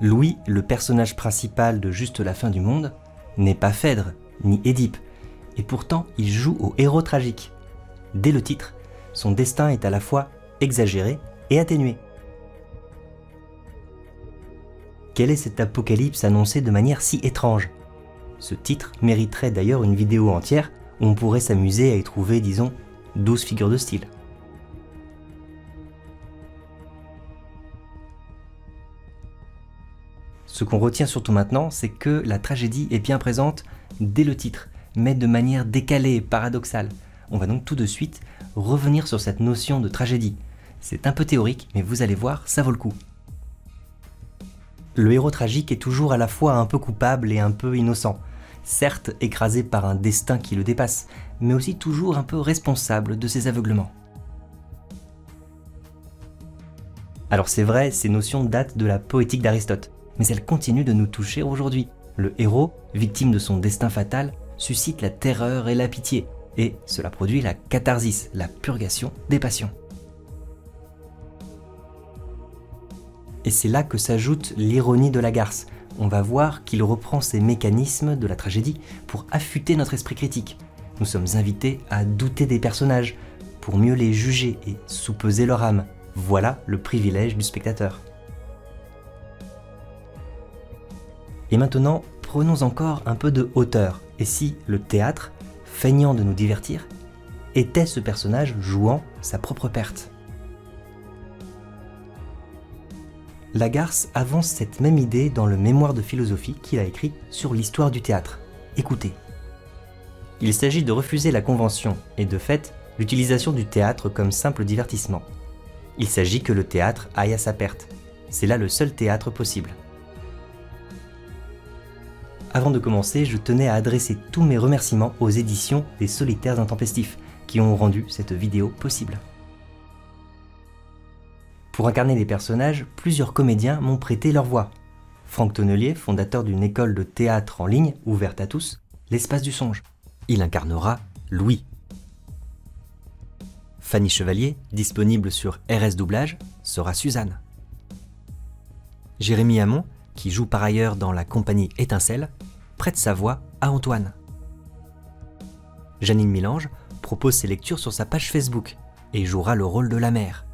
Louis, le personnage principal de Juste la fin du monde, n'est pas Phèdre, ni Édipe, et pourtant il joue au héros tragique. Dès le titre, son destin est à la fois exagéré et atténué. Quel est cet apocalypse annoncé de manière si étrange? Ce titre mériterait d'ailleurs une vidéo entière où on pourrait s'amuser à y trouver, disons, 12 figures de style. Ce qu'on retient surtout maintenant, c'est que la tragédie est bien présente dès le titre, mais de manière décalée et paradoxale. On va donc tout de suite revenir sur cette notion de tragédie. C'est un peu théorique, mais vous allez voir, ça vaut le coup. Le héros tragique est toujours à la fois un peu coupable et un peu innocent, certes écrasé par un destin qui le dépasse, mais aussi toujours un peu responsable de ses aveuglements. Alors c'est vrai, ces notions datent de la poétique d'Aristote, mais elles continuent de nous toucher aujourd'hui. Le héros, victime de son destin fatal, suscite la terreur et la pitié, et cela produit la catharsis, la purgation des passions. Et c'est là que s'ajoute l'ironie de la garce. On va voir qu'il reprend ces mécanismes de la tragédie pour affûter notre esprit critique. Nous sommes invités à douter des personnages, pour mieux les juger et soupeser leur âme. Voilà le privilège du spectateur. Et maintenant, prenons encore un peu de hauteur. Et si le théâtre, feignant de nous divertir, était ce personnage jouant sa propre perte? Lagarce avance cette même idée dans le mémoire de philosophie qu'il a écrit sur l'histoire du théâtre. Écoutez. Il s'agit de refuser la convention et de fait l'utilisation du théâtre comme simple divertissement. Il s'agit que le théâtre aille à sa perte. C'est là le seul théâtre possible. Avant de commencer, je tenais à adresser tous mes remerciements aux éditions des Solitaires Intempestifs qui ont rendu cette vidéo possible. Pour incarner les personnages, plusieurs comédiens m'ont prêté leur voix. Franck Tonnelier, fondateur d'une école de théâtre en ligne ouverte à tous, l'Espace du Songe. Il incarnera Louis. Fanny Chevalier, disponible sur RS Doublage, sera Suzanne. Jérémy Hamon, qui joue par ailleurs dans la compagnie Étincelle, prête sa voix à Antoine. Janine Milange propose ses lectures sur sa page Facebook et jouera le rôle de la mère.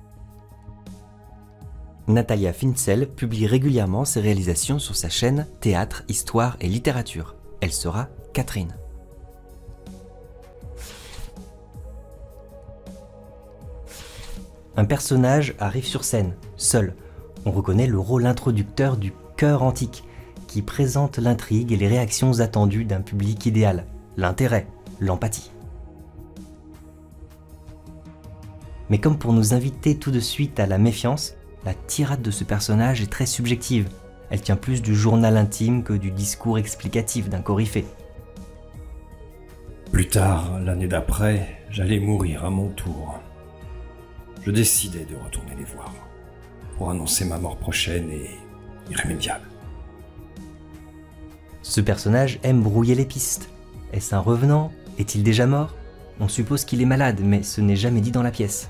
Natalia Finzel publie régulièrement ses réalisations sur sa chaîne Théâtre, Histoire et Littérature. Elle sera Catherine. Un personnage arrive sur scène, seul. On reconnaît le rôle introducteur du cœur antique, qui présente l'intrigue et les réactions attendues d'un public idéal, l'intérêt, l'empathie. Mais comme pour nous inviter tout de suite à la méfiance, la tirade de ce personnage est très subjective. Elle tient plus du journal intime que du discours explicatif d'un coryphée. Plus tard, l'année d'après, j'allais mourir à mon tour. Je décidai de retourner les voir pour annoncer ma mort prochaine et irrémédiable. Ce personnage aime brouiller les pistes. Est-ce un revenant? Est-il déjà mort? On suppose qu'il est malade, mais ce n'est jamais dit dans la pièce.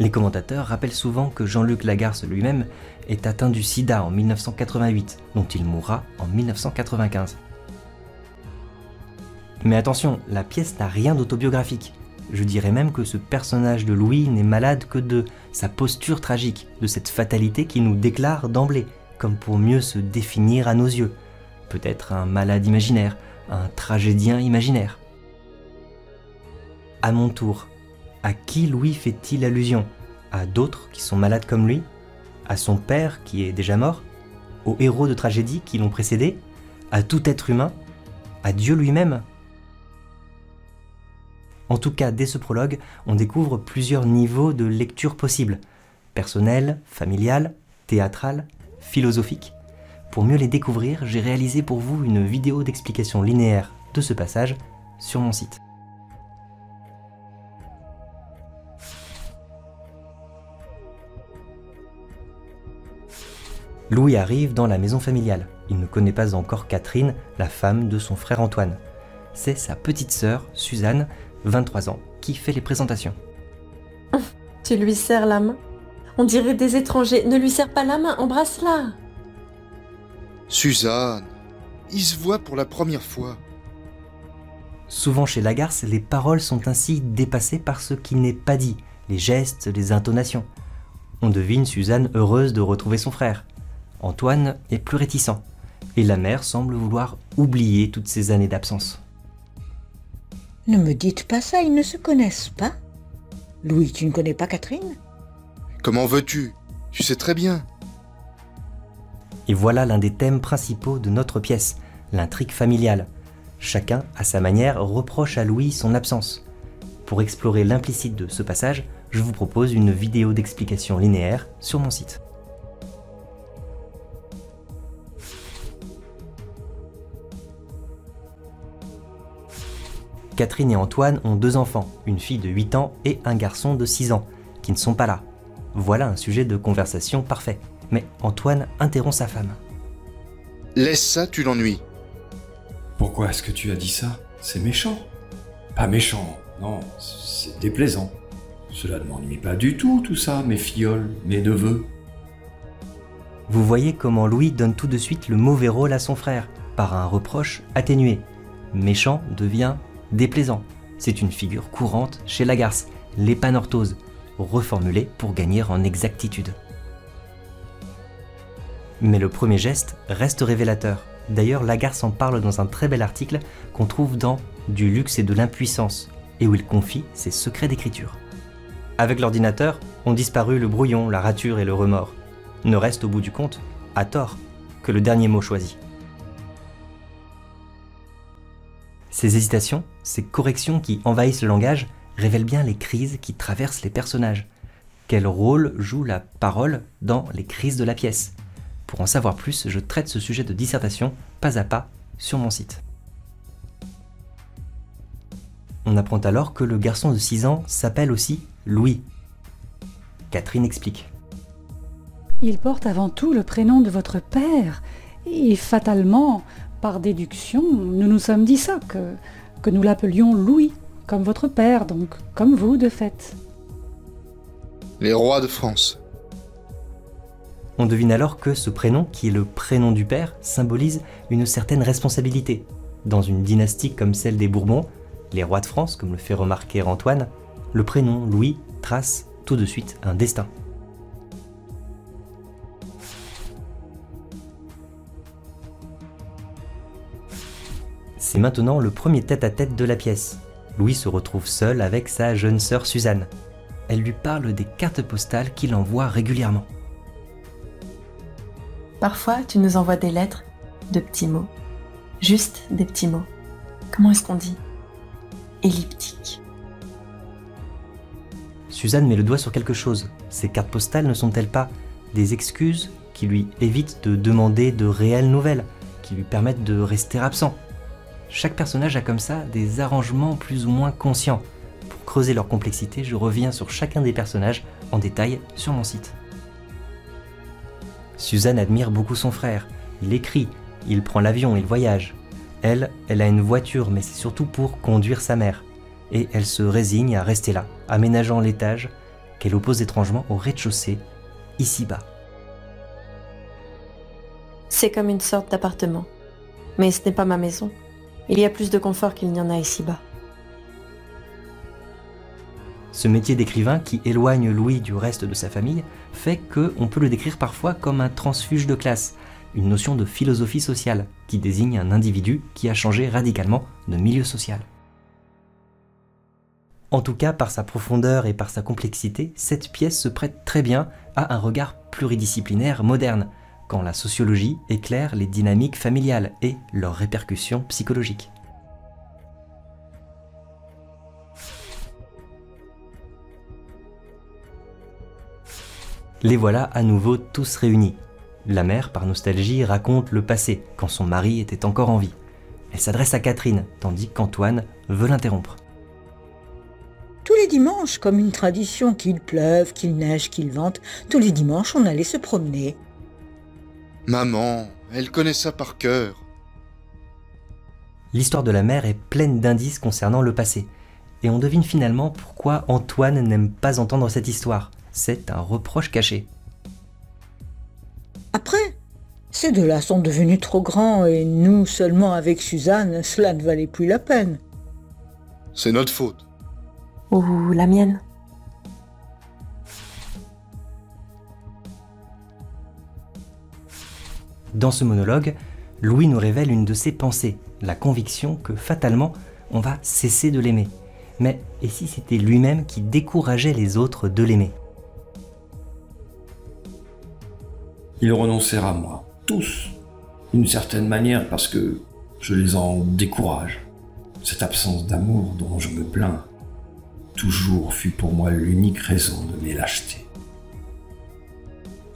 Les commentateurs rappellent souvent que Jean-Luc Lagarce lui-même est atteint du sida en 1988, dont il mourra en 1995. Mais attention, la pièce n'a rien d'autobiographique. Je dirais même que ce personnage de Louis n'est malade que de sa posture tragique, de cette fatalité qui nous déclare d'emblée, comme pour mieux se définir à nos yeux. Peut-être un malade imaginaire, un tragédien imaginaire. À mon tour, à qui Louis fait-il allusion? À d'autres qui sont malades comme lui? À son père qui est déjà mort? Aux héros de tragédie qui l'ont précédé? À tout être humain? À Dieu lui-même? En tout cas, dès ce prologue, on découvre plusieurs niveaux de lecture possibles. Personnel, familial, théâtral, philosophique. Pour mieux les découvrir, j'ai réalisé pour vous une vidéo d'explication linéaire de ce passage sur mon site. Louis arrive dans la maison familiale. Il ne connaît pas encore Catherine, la femme de son frère Antoine. C'est sa petite sœur, Suzanne, 23 ans, qui fait les présentations. Tu lui serres la main? On dirait des étrangers. Ne lui serre pas la main, embrasse-la. Suzanne, ils se voient pour la première fois. Souvent chez Lagarce, les paroles sont ainsi dépassées par ce qui n'est pas dit, les gestes, les intonations. On devine Suzanne heureuse de retrouver son frère. Antoine est plus réticent, et la mère semble vouloir oublier toutes ces années d'absence. Ne me dites pas ça, ils ne se connaissent pas. Louis, tu ne connais pas Catherine? Comment veux-tu? Tu sais très bien. Et voilà l'un des thèmes principaux de notre pièce, l'intrigue familiale. Chacun, à sa manière, reproche à Louis son absence. Pour explorer l'implicite de ce passage, je vous propose une vidéo d'explication linéaire sur mon site. Catherine et Antoine ont deux enfants, une fille de 8 ans et un garçon de 6 ans, qui ne sont pas là. Voilà un sujet de conversation parfait. Mais Antoine interrompt sa femme. Laisse ça, tu l'ennuies. Pourquoi est-ce que tu as dit ça? C'est méchant. Pas méchant, non, c'est déplaisant. Cela ne m'ennuie pas du tout, tout ça, mes fillioles, mes neveux. Vous voyez comment Louis donne tout de suite le mauvais rôle à son frère, par un reproche atténué. Méchant devient déplaisant. C'est une figure courante chez Lagarce, l'épanorthose, reformulée pour gagner en exactitude. Mais le premier geste reste révélateur. D'ailleurs, Lagarce en parle dans un très bel article qu'on trouve dans Du luxe et de l'impuissance, et où il confie ses secrets d'écriture. Avec l'ordinateur, ont disparu le brouillon, la rature et le remords. Ne reste au bout du compte, à tort, que le dernier mot choisi. Ces hésitations, ces corrections qui envahissent le langage, révèlent bien les crises qui traversent les personnages. Quel rôle joue la parole dans les crises de la pièce? Pour en savoir plus, je traite ce sujet de dissertation pas à pas sur mon site. On apprend alors que le garçon de 6 ans s'appelle aussi Louis. Catherine explique. Il porte avant tout le prénom de votre père, et fatalement, par déduction, nous nous sommes dit ça, que, que nous l'appelions Louis, comme votre père, donc comme vous de fait. Les rois de France. On devine alors que ce prénom, qui est le prénom du père, symbolise une certaine responsabilité. Dans une dynastie comme celle des Bourbons, les rois de France, comme le fait remarquer Antoine, le prénom Louis trace tout de suite un destin. C'est maintenant le premier tête-à-tête de la pièce. Louis se retrouve seul avec sa jeune sœur Suzanne. Elle lui parle des cartes postales qu'il envoie régulièrement. Parfois, tu nous envoies des lettres, de petits mots. Juste des petits mots. Comment est-ce qu'on dit? Elliptique. Suzanne met le doigt sur quelque chose. Ces cartes postales ne sont-elles pas des excuses qui lui évitent de demander de réelles nouvelles, qui lui permettent de rester absent? Chaque personnage a comme ça des arrangements plus ou moins conscients. Pour creuser leur complexité, je reviens sur chacun des personnages en détail sur mon site. Suzanne admire beaucoup son frère. Il écrit, il prend l'avion, il voyage. Elle, elle a une voiture, mais c'est surtout pour conduire sa mère. Et elle se résigne à rester là, aménageant l'étage qu'elle oppose étrangement au rez-de-chaussée, ici-bas. C'est comme une sorte d'appartement. Mais ce n'est pas ma maison. Il y a plus de confort qu'il n'y en a ici-bas. Ce métier d'écrivain qui éloigne Louis du reste de sa famille fait qu'on peut le décrire parfois comme un transfuge de classe, une notion de philosophie sociale qui désigne un individu qui a changé radicalement de milieu social. En tout cas, par sa profondeur et par sa complexité, cette pièce se prête très bien à un regard pluridisciplinaire moderne, quand la sociologie éclaire les dynamiques familiales et leurs répercussions psychologiques. Les voilà à nouveau tous réunis. La mère, par nostalgie, raconte le passé, quand son mari était encore en vie. Elle s'adresse à Catherine, tandis qu'Antoine veut l'interrompre. Tous les dimanches, comme une tradition, qu'il pleuve, qu'il neige, qu'il vente, tous les dimanches on allait se promener. Maman, elle connaît ça par cœur. L'histoire de la mère est pleine d'indices concernant le passé. Et on devine finalement pourquoi Antoine n'aime pas entendre cette histoire. c'est un reproche caché. Après, ces deux-là sont devenus trop grands et nous seulement avec Suzanne, cela ne valait plus la peine. C'est notre faute. Ou la mienne. Dans ce monologue, Louis nous révèle une de ses pensées, la conviction que fatalement, on va cesser de l'aimer. Mais et si c'était lui-même qui décourageait les autres de l'aimer? Ils renoncèrent à moi, tous, d'une certaine manière, parce que je les en décourage. Cette absence d'amour dont je me plains, toujours fut pour moi l'unique raison de mes lâchetés.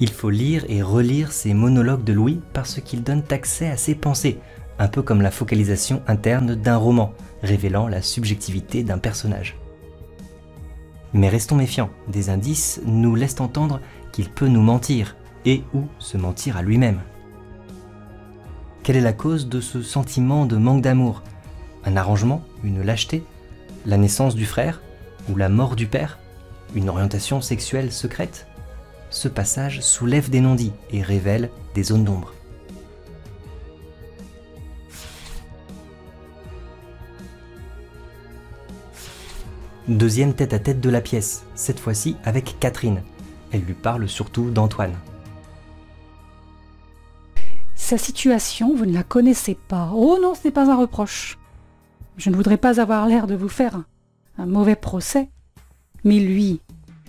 Il faut lire et relire ces monologues de Louis parce qu'ils donnent accès à ses pensées, un peu comme la focalisation interne d'un roman, révélant la subjectivité d'un personnage. Mais restons méfiants, des indices nous laissent entendre qu'il peut nous mentir, et ou se mentir à lui-même. Quelle est la cause de ce sentiment de manque d'amour? Un arrangement Une lâcheté? La naissance du frère? Ou la mort du père? Une orientation sexuelle secrète? Ce passage soulève des non-dits et révèle des zones d'ombre. Deuxième tête-à-tête de la pièce, cette fois-ci avec Catherine. Elle lui parle surtout d'Antoine. Sa situation, vous ne la connaissez pas. Oh non, ce n'est pas un reproche. Je ne voudrais pas avoir l'air de vous faire un, mauvais procès. Mais lui,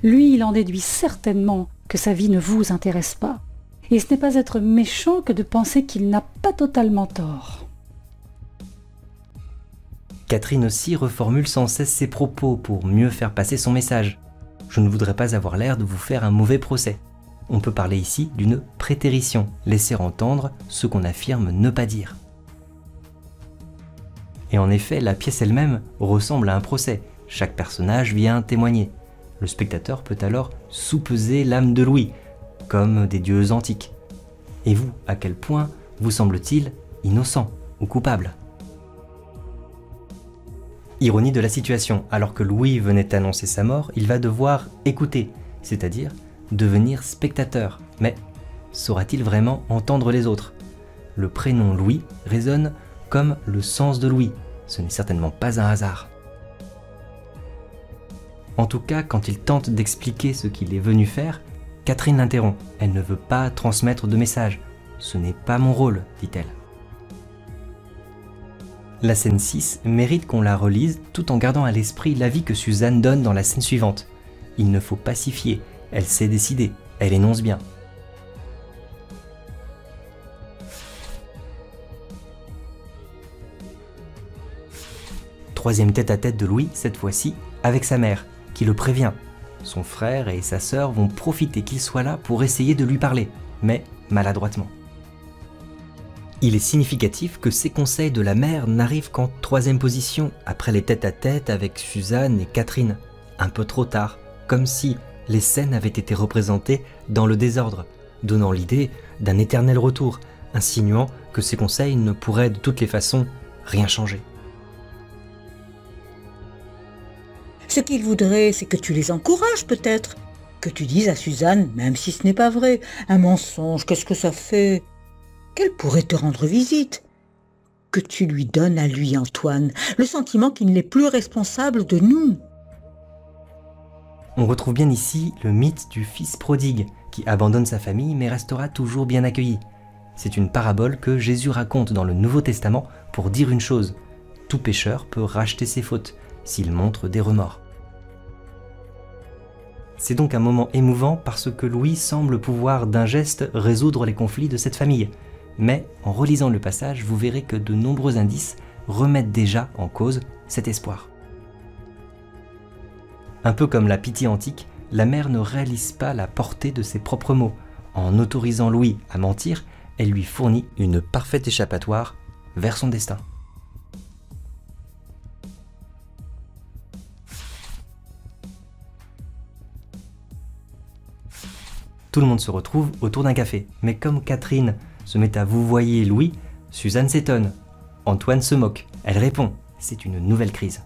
lui, il en déduit certainement sa vie ne vous intéresse pas. Et ce n'est pas être méchant que de penser qu'il n'a pas totalement tort. Catherine aussi reformule sans cesse ses propos pour mieux faire passer son message. Je ne voudrais pas avoir l'air de vous faire un mauvais procès. On peut parler ici d'une prétérition, laisser entendre ce qu'on affirme ne pas dire. Et en effet, la pièce elle-même ressemble à un procès. Chaque personnage vient témoigner. Le spectateur peut alors soupeser l'âme de Louis, comme des dieux antiques. Et vous, à quel point vous semble-t-il innocent ou coupable? Ironie de la situation, alors que Louis venait annoncer sa mort, il va devoir écouter, c'est-à-dire devenir spectateur. Mais saura-t-il vraiment entendre les autres? Le prénom Louis résonne comme le sens de Louis. Ce n'est certainement pas un hasard. En tout cas, quand il tente d'expliquer ce qu'il est venu faire, Catherine l'interrompt. Elle ne veut pas transmettre de message. Ce n'est pas mon rôle, dit-elle. La scène 6 mérite qu'on la relise tout en gardant à l'esprit l'avis que Suzanne donne dans la scène suivante. Il ne faut pas s'y fier, elle sait décider, elle énonce bien. Troisième tête-à-tête de Louis, cette fois-ci avec sa mère, qui le prévient. Son frère et sa sœur vont profiter qu'il soit là pour essayer de lui parler, mais maladroitement. Il est significatif que ces conseils de la mère n'arrivent qu'en troisième position, après les tête-à-tête avec Suzanne et Catherine. Un peu trop tard, comme si les scènes avaient été représentées dans le désordre, donnant l'idée d'un éternel retour, insinuant que ces conseils ne pourraient de toutes les façons rien changer. Ce qu'il voudrait, c'est que tu les encourages peut-être. Que tu dises à Suzanne, même si ce n'est pas vrai, un mensonge, qu'est-ce que ça fait? Qu'elle pourrait te rendre visite. Que tu lui donnes à lui, Antoine, le sentiment qu'il n'est plus responsable de nous. On retrouve bien ici le mythe du fils prodigue, qui abandonne sa famille mais restera toujours bien accueilli. C'est une parabole que Jésus raconte dans le Nouveau Testament pour dire une chose. Tout pécheur peut racheter ses fautes s'il montre des remords. C'est donc un moment émouvant parce que Louis semble pouvoir d'un geste résoudre les conflits de cette famille. Mais en relisant le passage, vous verrez que de nombreux indices remettent déjà en cause cet espoir. Un peu comme la pitié antique, la mère ne réalise pas la portée de ses propres mots. En autorisant Louis à mentir, elle lui fournit une parfaite échappatoire vers son destin. Tout le monde se retrouve autour d'un café, mais comme Catherine se met à vous voyer Louis, Suzanne s'étonne. Antoine se moque. Elle répond. C'est une nouvelle crise.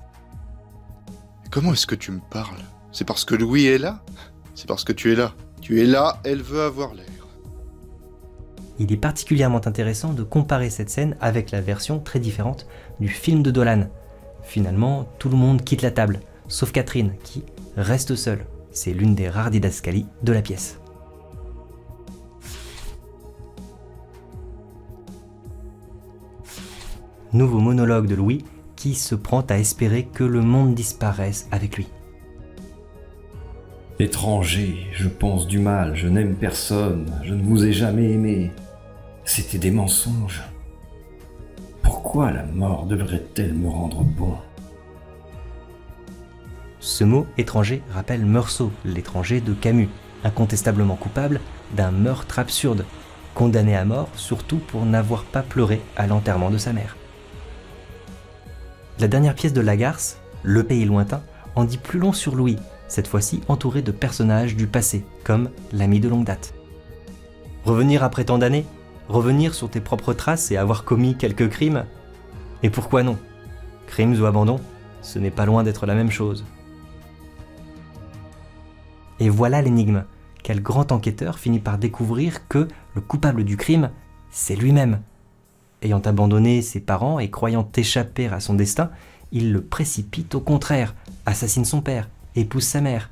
Comment est-ce que tu me parles? C'est parce que Louis est là? C'est parce que tu es là. Tu es là, elle veut avoir l'air. Il est particulièrement intéressant de comparer cette scène avec la version très différente du film de Dolan. Finalement, tout le monde quitte la table, sauf Catherine, qui reste seule. C'est l'une des rares didascalies de la pièce. Nouveau monologue de Louis qui se prend à espérer que le monde disparaisse avec lui. Étranger, je pense du mal, je n'aime personne, je ne vous ai jamais aimé. C'était des mensonges. Pourquoi la mort devrait-elle me rendre bon? Ce mot étranger rappelle Meursault, l'étranger de Camus, incontestablement coupable d'un meurtre absurde, condamné à mort surtout pour n'avoir pas pleuré à l'enterrement de sa mère. La dernière pièce de Lagarce, Le pays lointain, en dit plus long sur Louis, cette fois-ci entouré de personnages du passé, comme l'ami de longue date. Revenir après tant d'années Revenir sur tes propres traces et avoir commis quelques crimes? Et pourquoi non? Crimes ou abandon, ce n'est pas loin d'être la même chose. Et voilà l'énigme. Quel grand enquêteur finit par découvrir que le coupable du crime, c'est lui-même? Ayant abandonné ses parents et croyant échapper à son destin, il le précipite au contraire, assassine son père, épouse sa mère.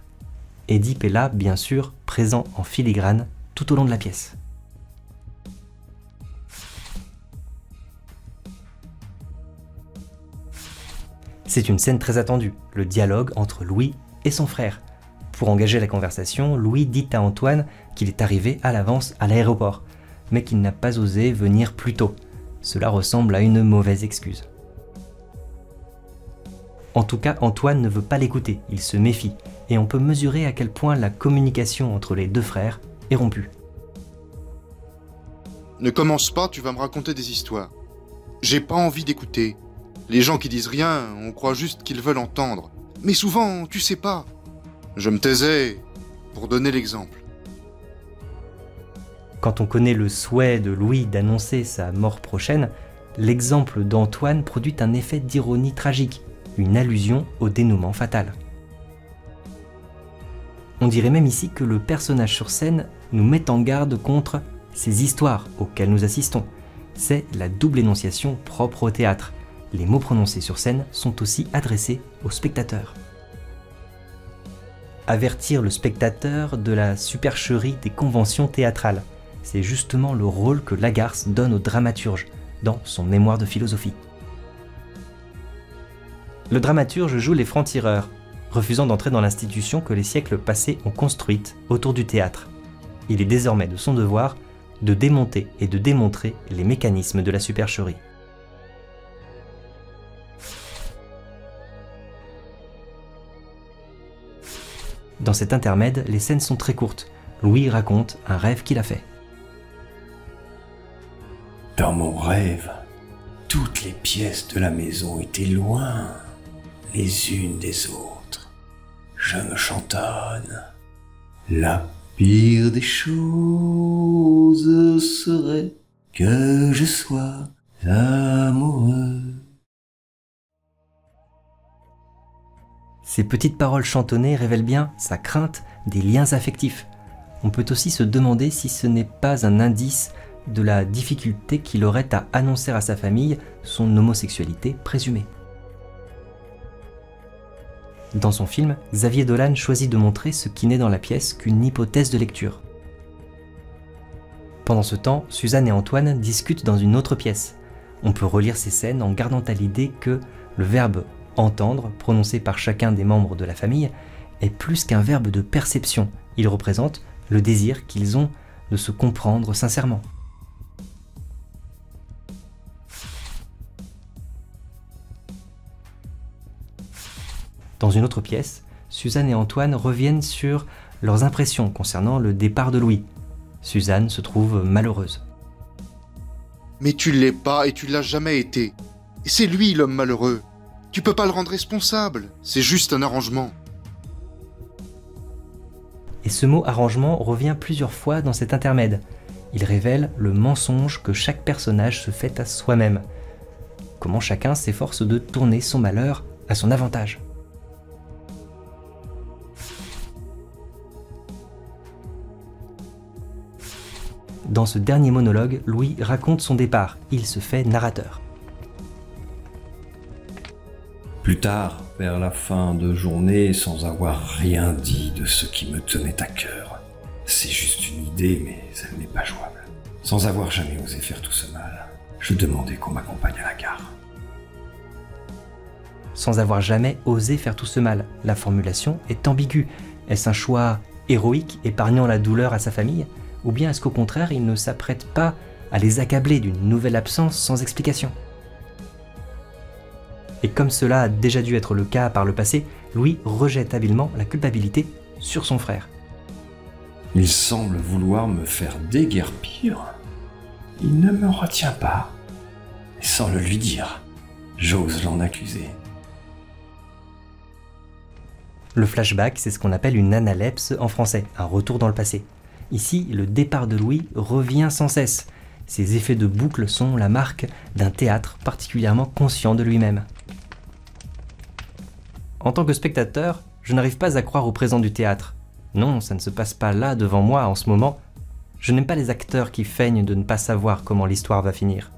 Édipe est là, bien sûr, présent en filigrane tout au long de la pièce. C'est une scène très attendue, le dialogue entre Louis et son frère. Pour engager la conversation, Louis dit à Antoine qu'il est arrivé à l'avance à l'aéroport, mais qu'il n'a pas osé venir plus tôt. Cela ressemble à une mauvaise excuse. En tout cas, Antoine ne veut pas l'écouter, il se méfie, et on peut mesurer à quel point la communication entre les deux frères est rompue. Ne commence pas, tu vas me raconter des histoires. J'ai pas envie d'écouter. Les gens qui disent rien, on croit juste qu'ils veulent entendre. Mais souvent, tu sais pas. Je me taisais pour donner l'exemple. Quand on connaît le souhait de Louis d'annoncer sa mort prochaine, l'exemple d'Antoine produit un effet d'ironie tragique, une allusion au dénouement fatal. On dirait même ici que le personnage sur scène nous met en garde contre ces histoires auxquelles nous assistons. C'est la double énonciation propre au théâtre. Les mots prononcés sur scène sont aussi adressés au spectateur. Avertir le spectateur de la supercherie des conventions théâtrales, c'est justement le rôle que Lagarce donne au dramaturge dans son mémoire de philosophie. Le dramaturge joue les francs-tireurs, refusant d'entrer dans l'institution que les siècles passés ont construite autour du théâtre. Il est désormais de son devoir de démonter et de démontrer les mécanismes de la supercherie. Dans cet intermède, les scènes sont très courtes. Louis raconte un rêve qu'il a fait. Dans mon rêve, toutes les pièces de la maison étaient loin les unes des autres. Je me chantonne. La pire des choses serait que je sois amoureux. Ces petites paroles chantonnées révèlent bien sa crainte des liens affectifs. On peut aussi se demander si ce n'est pas un indice de la difficulté qu'il aurait à annoncer à sa famille son homosexualité présumée. Dans son film, Xavier Dolan choisit de montrer ce qui n'est dans la pièce qu'une hypothèse de lecture. Pendant ce temps, Suzanne et Antoine discutent dans une autre pièce. On peut relire ces scènes en gardant à l'idée que le verbe entendre, prononcé par chacun des membres de la famille, est plus qu'un verbe de perception. Il représente le désir qu'ils ont de se comprendre sincèrement. Dans une autre pièce, Suzanne et Antoine reviennent sur leurs impressions concernant le départ de Louis. Suzanne se trouve malheureuse. Mais tu l'es pas et tu l'as jamais été. Et c'est lui l'homme malheureux. Tu peux pas le rendre responsable. C'est juste un arrangement. Et ce mot arrangement revient plusieurs fois dans cet intermède. Il révèle le mensonge que chaque personnage se fait à soi-même. Comment chacun s'efforce de tourner son malheur à son avantage. Dans ce dernier monologue, Louis raconte son départ. Il se fait narrateur. Plus tard, vers la fin de journée, sans avoir rien dit de ce qui me tenait à cœur. C'est juste une idée, mais elle n'est pas jouable. Sans avoir jamais osé faire tout ce mal, je demandais qu'on m'accompagne à la gare. Sans avoir jamais osé faire tout ce mal, la formulation est ambiguë. Est-ce un choix héroïque, épargnant la douleur à sa famille? Ou bien est-ce qu'au contraire, il ne s'apprête pas à les accabler d'une nouvelle absence sans explication et comme cela a déjà dû être le cas par le passé, Louis rejette habilement la culpabilité sur son frère. Il semble vouloir me faire déguerpir. Il ne me retient pas. Et sans le lui dire, j'ose l'en accuser. Le flashback, c'est ce qu'on appelle une analepse en français, un retour dans le passé. Ici, le départ de Louis revient sans cesse. Ces effets de boucle sont la marque d'un théâtre particulièrement conscient de lui-même. En tant que spectateur, je n'arrive pas à croire au présent du théâtre. Non, ça ne se passe pas là devant moi en ce moment. Je n'aime pas les acteurs qui feignent de ne pas savoir comment l'histoire va finir.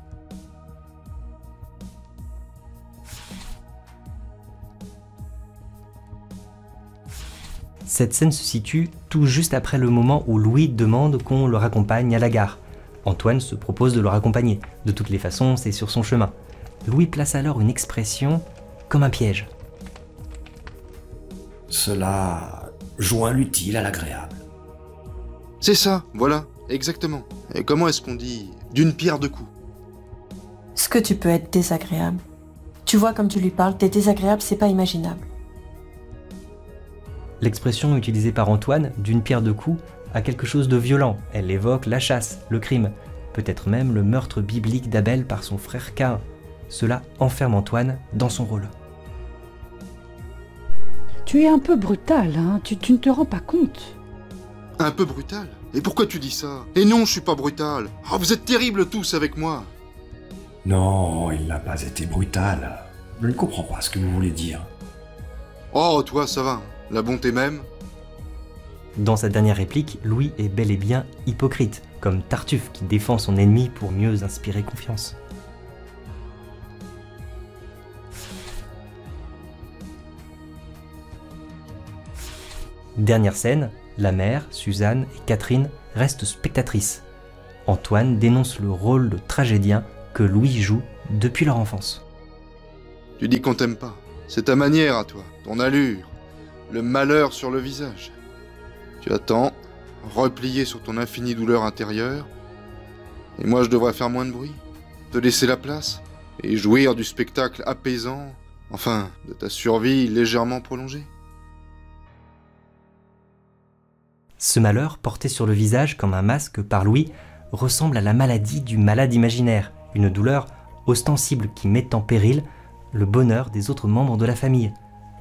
Cette scène se situe tout juste après le moment où Louis demande qu'on le raccompagne à la gare. Antoine se propose de le raccompagner. De toutes les façons, c'est sur son chemin. Louis place alors une expression comme un piège. Cela joint l'utile à l'agréable. C'est ça, voilà, exactement. Et comment est-ce qu'on dit d'une pierre deux coups? Est-ce que tu peux être désagréable Tu vois comme tu lui parles, t'es désagréable, c'est pas imaginable. L'expression utilisée par Antoine, d'une pierre deux coups, a quelque chose de violent. Elle évoque la chasse, le crime, peut-être même le meurtre biblique d'Abel par son frère Cain. Cela enferme Antoine dans son rôle. Tu es un peu brutal, hein tu, tu ne te rends pas compte. Un peu brutal? Et pourquoi tu dis ça? Et non, je suis pas brutal. Oh, vous êtes terribles tous avec moi. Non, il n'a pas été brutal. Je ne comprends pas ce que vous voulez dire. Oh, toi, ça va. La bonté même. Dans sa dernière réplique, Louis est bel et bien hypocrite, comme Tartuffe qui défend son ennemi pour mieux inspirer confiance. Dernière scène, la mère, Suzanne et Catherine restent spectatrices. Antoine dénonce le rôle de tragédien que Louis joue depuis leur enfance. Tu dis qu'on t'aime pas. C'est ta manière à toi, ton allure, le malheur sur le visage. Tu attends, replié sur ton infinie douleur intérieure, et moi je devrais faire moins de bruit, te laisser la place, et jouir du spectacle apaisant, enfin, de ta survie légèrement prolongée. Ce malheur, porté sur le visage comme un masque par Louis, ressemble à la maladie du malade imaginaire, une douleur ostensible qui met en péril le bonheur des autres membres de la famille.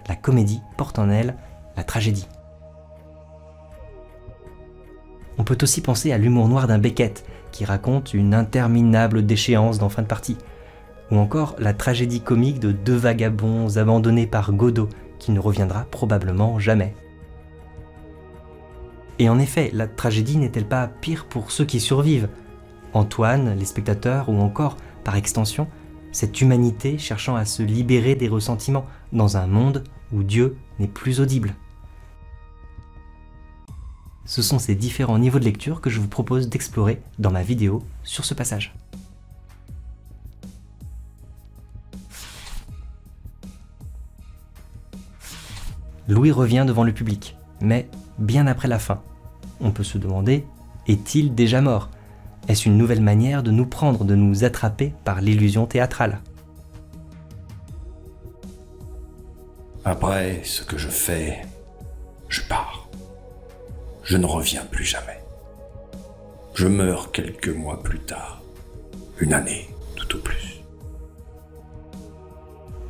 La comédie porte en elle la tragédie. On peut aussi penser à l'humour noir d'un Beckett, qui raconte une interminable déchéance dans fin de partie, ou encore la tragédie comique de deux vagabonds abandonnés par Godot, qui ne reviendra probablement jamais. Et en effet, la tragédie n'est-elle pas pire pour ceux qui survivent? Antoine, les spectateurs ou encore, par extension, cette humanité cherchant à se libérer des ressentiments dans un monde où Dieu n'est plus audible. Ce sont ces différents niveaux de lecture que je vous propose d'explorer dans ma vidéo sur ce passage. Louis revient devant le public, mais bien après la fin. On peut se demander, est-il déjà mort? Est-ce une nouvelle manière de nous prendre, de nous attraper par l'illusion théâtrale? Après ce que je fais, je pars. Je ne reviens plus jamais. Je meurs quelques mois plus tard. Une année, tout au plus.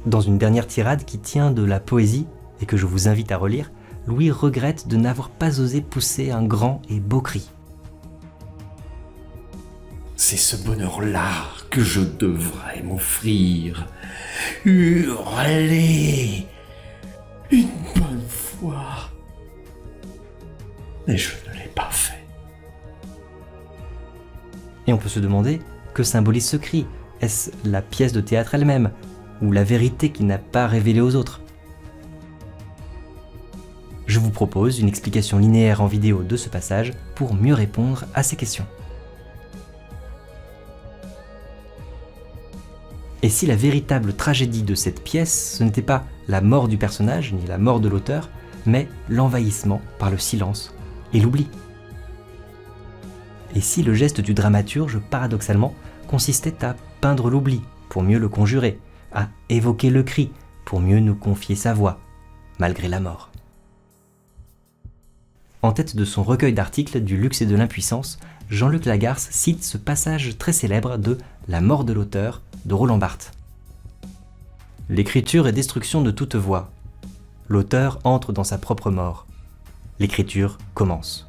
Dans une dernière tirade qui tient de la poésie et que je vous invite à relire, Louis regrette de n'avoir pas osé pousser un grand et beau cri. C'est ce bonheur-là que je devrais m'offrir. Hurler une bonne fois. Mais je ne l'ai pas fait. peut se demander que symbolise ce cri Est-ce la pièce de théâtre elle-même Ou la vérité qu'il n'a pas révélée aux autres? Je vous propose une explication linéaire en vidéo de ce passage pour mieux répondre à ces questions. Et si la véritable tragédie de cette pièce, ce n'était pas la mort du personnage, ni la mort de l'auteur, mais l'envahissement par le silence et l'oubli. Et si le geste du dramaturge, paradoxalement, consistait à peindre l'oubli pour mieux le conjurer, à évoquer le cri pour mieux nous confier sa voix, malgré la mort. En tête de son recueil d'articles du luxe et de l'impuissance, Jean-Luc Lagarce cite ce passage très célèbre de La mort de l'auteur de Roland Barthes. L'écriture est destruction de toute voix. L'auteur entre dans sa propre mort. L'écriture commence.